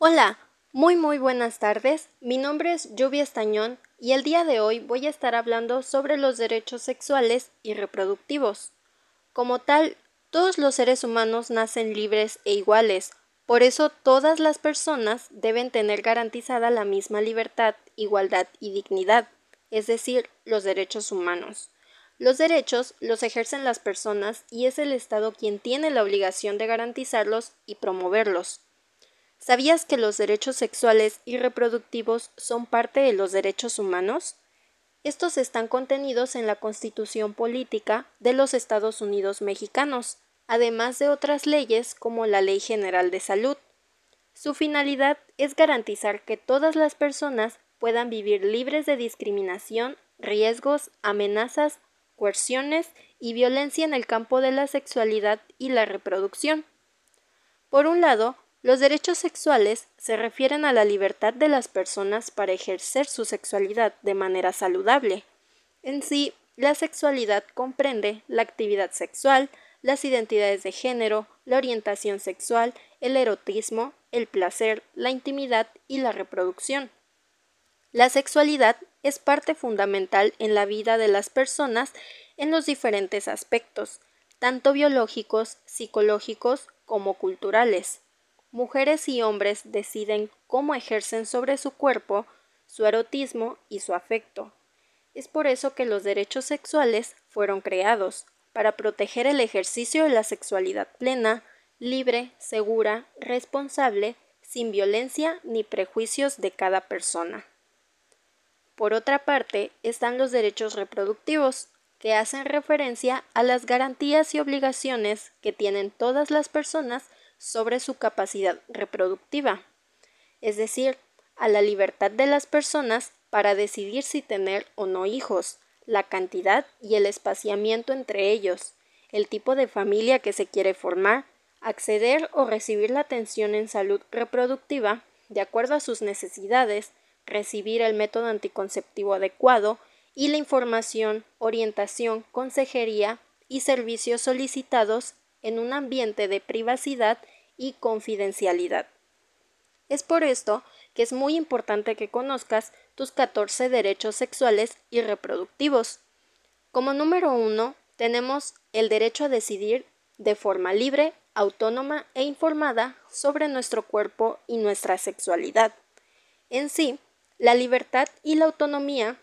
Hola, muy muy buenas tardes. Mi nombre es Lluvia Estañón y el día de hoy voy a estar hablando sobre los derechos sexuales y reproductivos. Como tal, todos los seres humanos nacen libres e iguales, por eso todas las personas deben tener garantizada la misma libertad, igualdad y dignidad, es decir, los derechos humanos. Los derechos los ejercen las personas y es el Estado quien tiene la obligación de garantizarlos y promoverlos. ¿Sabías que los derechos sexuales y reproductivos son parte de los derechos humanos? Estos están contenidos en la Constitución Política de los Estados Unidos Mexicanos, además de otras leyes como la Ley General de Salud. Su finalidad es garantizar que todas las personas puedan vivir libres de discriminación, riesgos, amenazas, coerciones y violencia en el campo de la sexualidad y la reproducción. Por un lado, los derechos sexuales se refieren a la libertad de las personas para ejercer su sexualidad de manera saludable. En sí, la sexualidad comprende la actividad sexual, las identidades de género, la orientación sexual, el erotismo, el placer, la intimidad y la reproducción. La sexualidad es parte fundamental en la vida de las personas en los diferentes aspectos, tanto biológicos, psicológicos como culturales mujeres y hombres deciden cómo ejercen sobre su cuerpo, su erotismo y su afecto. Es por eso que los derechos sexuales fueron creados, para proteger el ejercicio de la sexualidad plena, libre, segura, responsable, sin violencia ni prejuicios de cada persona. Por otra parte, están los derechos reproductivos, que hacen referencia a las garantías y obligaciones que tienen todas las personas sobre su capacidad reproductiva, es decir, a la libertad de las personas para decidir si tener o no hijos, la cantidad y el espaciamiento entre ellos, el tipo de familia que se quiere formar, acceder o recibir la atención en salud reproductiva de acuerdo a sus necesidades, recibir el método anticonceptivo adecuado y la información, orientación, consejería y servicios solicitados en un ambiente de privacidad y confidencialidad. Es por esto que es muy importante que conozcas tus 14 derechos sexuales y reproductivos. Como número uno, tenemos el derecho a decidir de forma libre, autónoma e informada sobre nuestro cuerpo y nuestra sexualidad. En sí, la libertad y la autonomía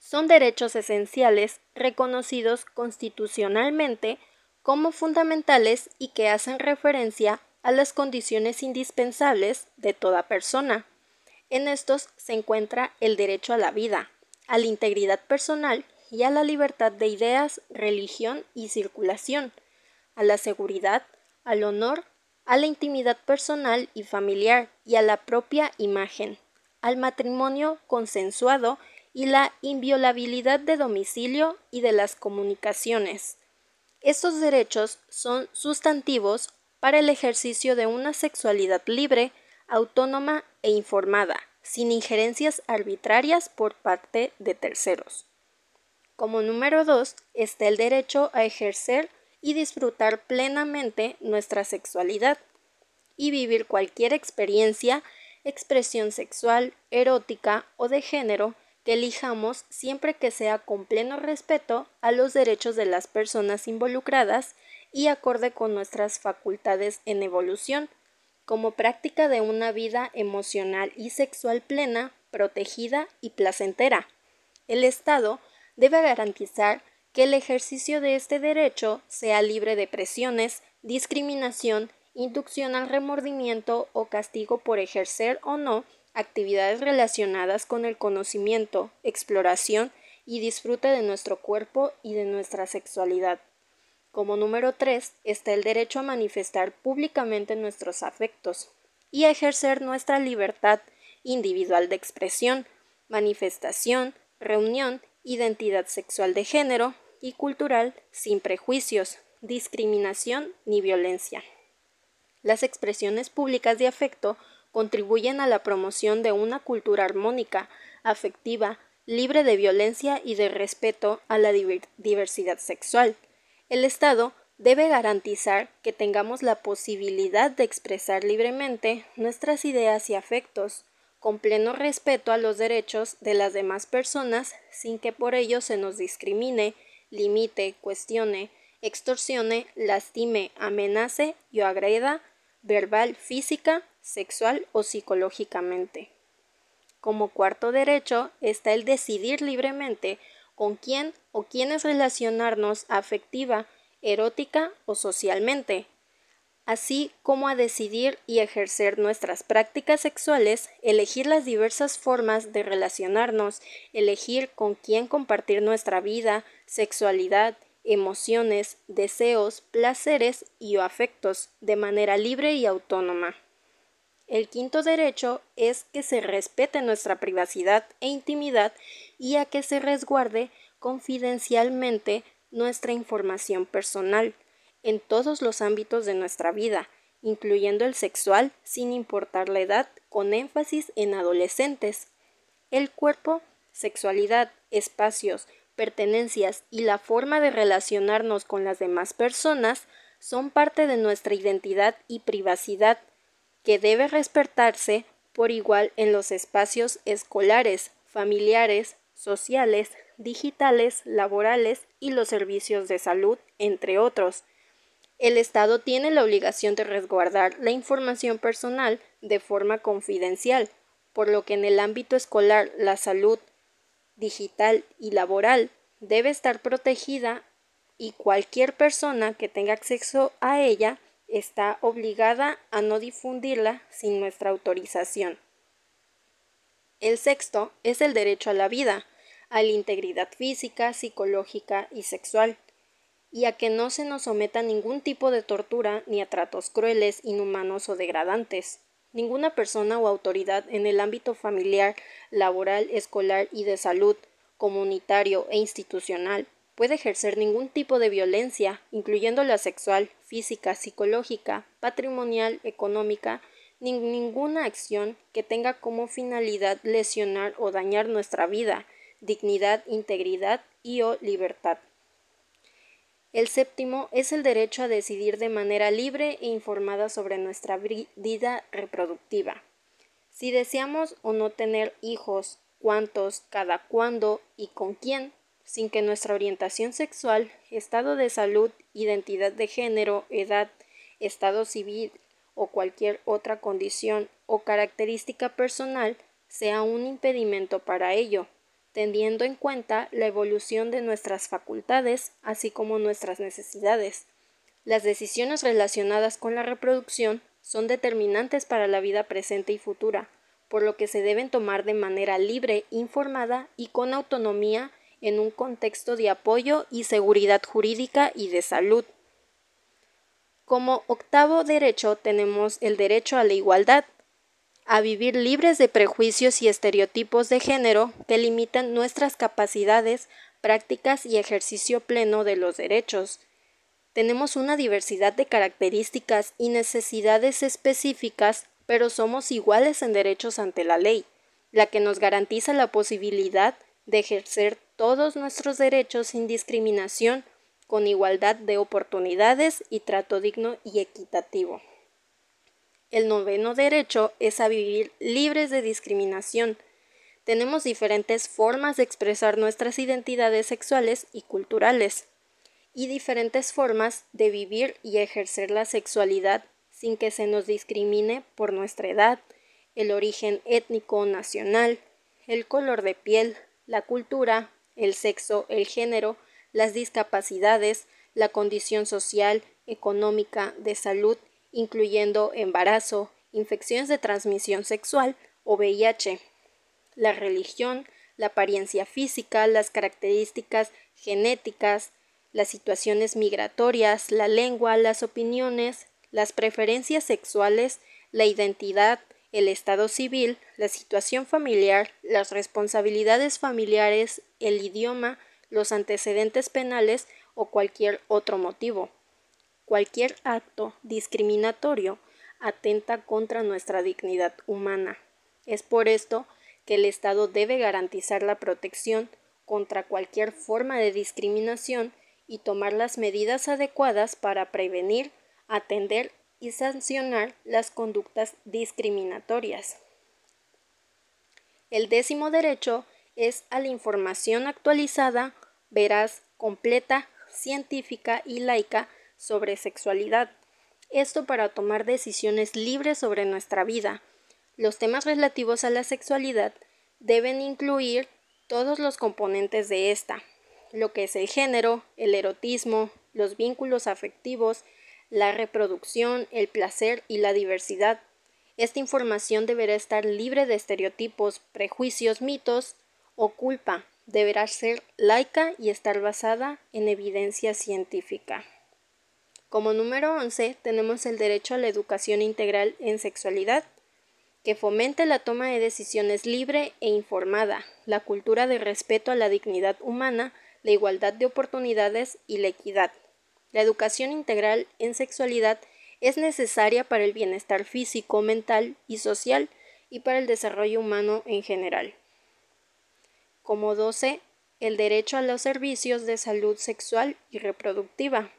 son derechos esenciales reconocidos constitucionalmente como fundamentales y que hacen referencia a las condiciones indispensables de toda persona. En estos se encuentra el derecho a la vida, a la integridad personal y a la libertad de ideas, religión y circulación, a la seguridad, al honor, a la intimidad personal y familiar y a la propia imagen, al matrimonio consensuado y la inviolabilidad de domicilio y de las comunicaciones, estos derechos son sustantivos para el ejercicio de una sexualidad libre, autónoma e informada, sin injerencias arbitrarias por parte de terceros. Como número dos está el derecho a ejercer y disfrutar plenamente nuestra sexualidad y vivir cualquier experiencia, expresión sexual, erótica o de género que elijamos siempre que sea con pleno respeto a los derechos de las personas involucradas y acorde con nuestras facultades en evolución, como práctica de una vida emocional y sexual plena, protegida y placentera. El Estado debe garantizar que el ejercicio de este derecho sea libre de presiones, discriminación, inducción al remordimiento o castigo por ejercer o no actividades relacionadas con el conocimiento, exploración y disfrute de nuestro cuerpo y de nuestra sexualidad. Como número 3 está el derecho a manifestar públicamente nuestros afectos y a ejercer nuestra libertad individual de expresión, manifestación, reunión, identidad sexual de género y cultural sin prejuicios, discriminación ni violencia. Las expresiones públicas de afecto contribuyen a la promoción de una cultura armónica, afectiva, libre de violencia y de respeto a la diversidad sexual. El Estado debe garantizar que tengamos la posibilidad de expresar libremente nuestras ideas y afectos, con pleno respeto a los derechos de las demás personas sin que por ello se nos discrimine, limite, cuestione, extorsione, lastime, amenace y o agreda verbal, física, sexual o psicológicamente. Como cuarto derecho está el decidir libremente con quién o quiénes relacionarnos afectiva, erótica o socialmente, así como a decidir y ejercer nuestras prácticas sexuales, elegir las diversas formas de relacionarnos, elegir con quién compartir nuestra vida, sexualidad, emociones, deseos, placeres y o afectos de manera libre y autónoma. El quinto derecho es que se respete nuestra privacidad e intimidad y a que se resguarde confidencialmente nuestra información personal en todos los ámbitos de nuestra vida, incluyendo el sexual, sin importar la edad, con énfasis en adolescentes. El cuerpo, sexualidad, espacios, pertenencias y la forma de relacionarnos con las demás personas son parte de nuestra identidad y privacidad, que debe respetarse por igual en los espacios escolares, familiares, sociales, digitales, laborales y los servicios de salud, entre otros. El Estado tiene la obligación de resguardar la información personal de forma confidencial, por lo que en el ámbito escolar la salud digital y laboral debe estar protegida y cualquier persona que tenga acceso a ella está obligada a no difundirla sin nuestra autorización. El sexto es el derecho a la vida, a la integridad física, psicológica y sexual y a que no se nos someta ningún tipo de tortura ni a tratos crueles, inhumanos o degradantes. Ninguna persona o autoridad en el ámbito familiar, laboral, escolar y de salud, comunitario e institucional puede ejercer ningún tipo de violencia, incluyendo la sexual, física, psicológica, patrimonial, económica, ni ninguna acción que tenga como finalidad lesionar o dañar nuestra vida, dignidad, integridad y o libertad. El séptimo es el derecho a decidir de manera libre e informada sobre nuestra vida reproductiva. Si deseamos o no tener hijos, cuántos, cada cuándo y con quién, sin que nuestra orientación sexual, estado de salud, identidad de género, edad, estado civil o cualquier otra condición o característica personal sea un impedimento para ello teniendo en cuenta la evolución de nuestras facultades, así como nuestras necesidades. Las decisiones relacionadas con la reproducción son determinantes para la vida presente y futura, por lo que se deben tomar de manera libre, informada y con autonomía en un contexto de apoyo y seguridad jurídica y de salud. Como octavo derecho tenemos el derecho a la igualdad, a vivir libres de prejuicios y estereotipos de género que limitan nuestras capacidades, prácticas y ejercicio pleno de los derechos. Tenemos una diversidad de características y necesidades específicas, pero somos iguales en derechos ante la ley, la que nos garantiza la posibilidad de ejercer todos nuestros derechos sin discriminación, con igualdad de oportunidades y trato digno y equitativo. El noveno derecho es a vivir libres de discriminación. Tenemos diferentes formas de expresar nuestras identidades sexuales y culturales, y diferentes formas de vivir y ejercer la sexualidad sin que se nos discrimine por nuestra edad, el origen étnico o nacional, el color de piel, la cultura, el sexo, el género, las discapacidades, la condición social, económica, de salud incluyendo embarazo, infecciones de transmisión sexual o VIH, la religión, la apariencia física, las características genéticas, las situaciones migratorias, la lengua, las opiniones, las preferencias sexuales, la identidad, el estado civil, la situación familiar, las responsabilidades familiares, el idioma, los antecedentes penales o cualquier otro motivo. Cualquier acto discriminatorio atenta contra nuestra dignidad humana. Es por esto que el Estado debe garantizar la protección contra cualquier forma de discriminación y tomar las medidas adecuadas para prevenir, atender y sancionar las conductas discriminatorias. El décimo derecho es a la información actualizada, veraz, completa, científica y laica sobre sexualidad. Esto para tomar decisiones libres sobre nuestra vida. Los temas relativos a la sexualidad deben incluir todos los componentes de esta, lo que es el género, el erotismo, los vínculos afectivos, la reproducción, el placer y la diversidad. Esta información deberá estar libre de estereotipos, prejuicios, mitos o culpa. Deberá ser laica y estar basada en evidencia científica. Como número 11 tenemos el derecho a la educación integral en sexualidad, que fomente la toma de decisiones libre e informada, la cultura de respeto a la dignidad humana, la igualdad de oportunidades y la equidad. La educación integral en sexualidad es necesaria para el bienestar físico, mental y social y para el desarrollo humano en general. Como 12, el derecho a los servicios de salud sexual y reproductiva,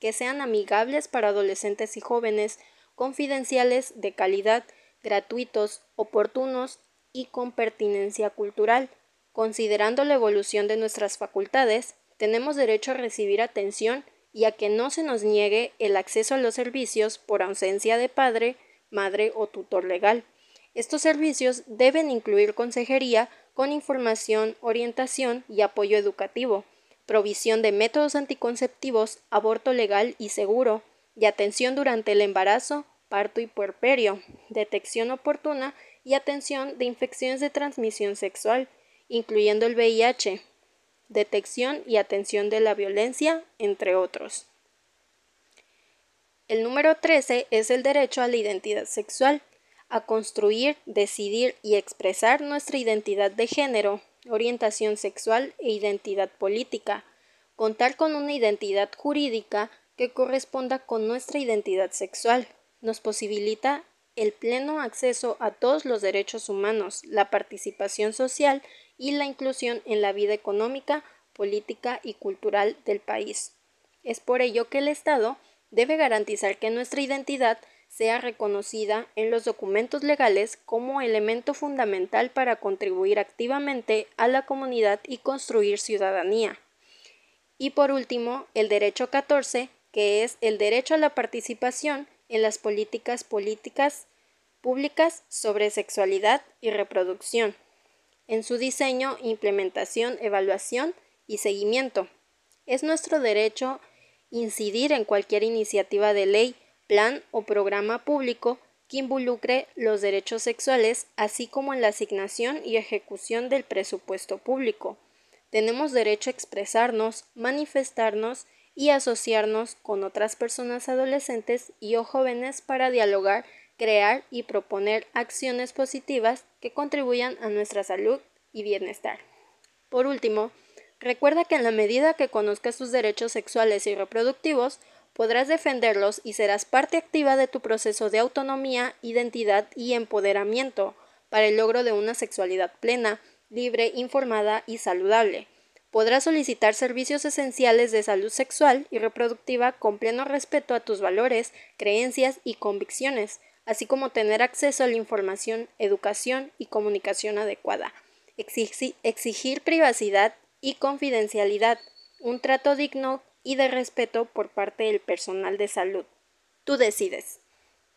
que sean amigables para adolescentes y jóvenes, confidenciales, de calidad, gratuitos, oportunos y con pertinencia cultural, Considerando la evolución de nuestras facultades, tenemos derecho a recibir atención y a que no se nos niegue el acceso a los servicios por ausencia de padre, madre o tutor legal. Estos servicios deben incluir consejería con información, orientación y apoyo educativo, provisión de métodos anticonceptivos, aborto legal y seguro, y atención durante el embarazo, parto y puerperio, detección oportuna y atención de infecciones de transmisión sexual, incluyendo el VIH, detección y atención de la violencia, entre otros. El número 13 es el derecho a la identidad sexual, a construir, decidir y expresar nuestra identidad de género, orientación sexual e identidad política, contar con una identidad jurídica que corresponda con nuestra identidad sexual, nos posibilita el pleno acceso a todos los derechos humanos, la participación social y la inclusión en la vida económica, política y cultural del país. Es por ello que el Estado debe garantizar que nuestra identidad sea reconocida en los documentos legales como elemento fundamental para contribuir activamente a la comunidad y construir ciudadanía. Y por último, el derecho 14, que es el derecho a la participación en las políticas políticas públicas sobre sexualidad y reproducción, en su diseño, implementación, evaluación y seguimiento. Es nuestro derecho incidir en cualquier iniciativa de ley, plan o programa público que involucre los derechos sexuales, así como en la asignación y ejecución del presupuesto público. Tenemos derecho a expresarnos, manifestarnos y asociarnos con otras personas adolescentes y o jóvenes para dialogar crear y proponer acciones positivas que contribuyan a nuestra salud y bienestar. Por último, recuerda que en la medida que conozcas tus derechos sexuales y reproductivos, podrás defenderlos y serás parte activa de tu proceso de autonomía, identidad y empoderamiento para el logro de una sexualidad plena, libre, informada y saludable. Podrás solicitar servicios esenciales de salud sexual y reproductiva con pleno respeto a tus valores, creencias y convicciones, así como tener acceso a la información, educación y comunicación adecuada, exigir privacidad y confidencialidad, un trato digno y de respeto por parte del personal de salud. Tú decides.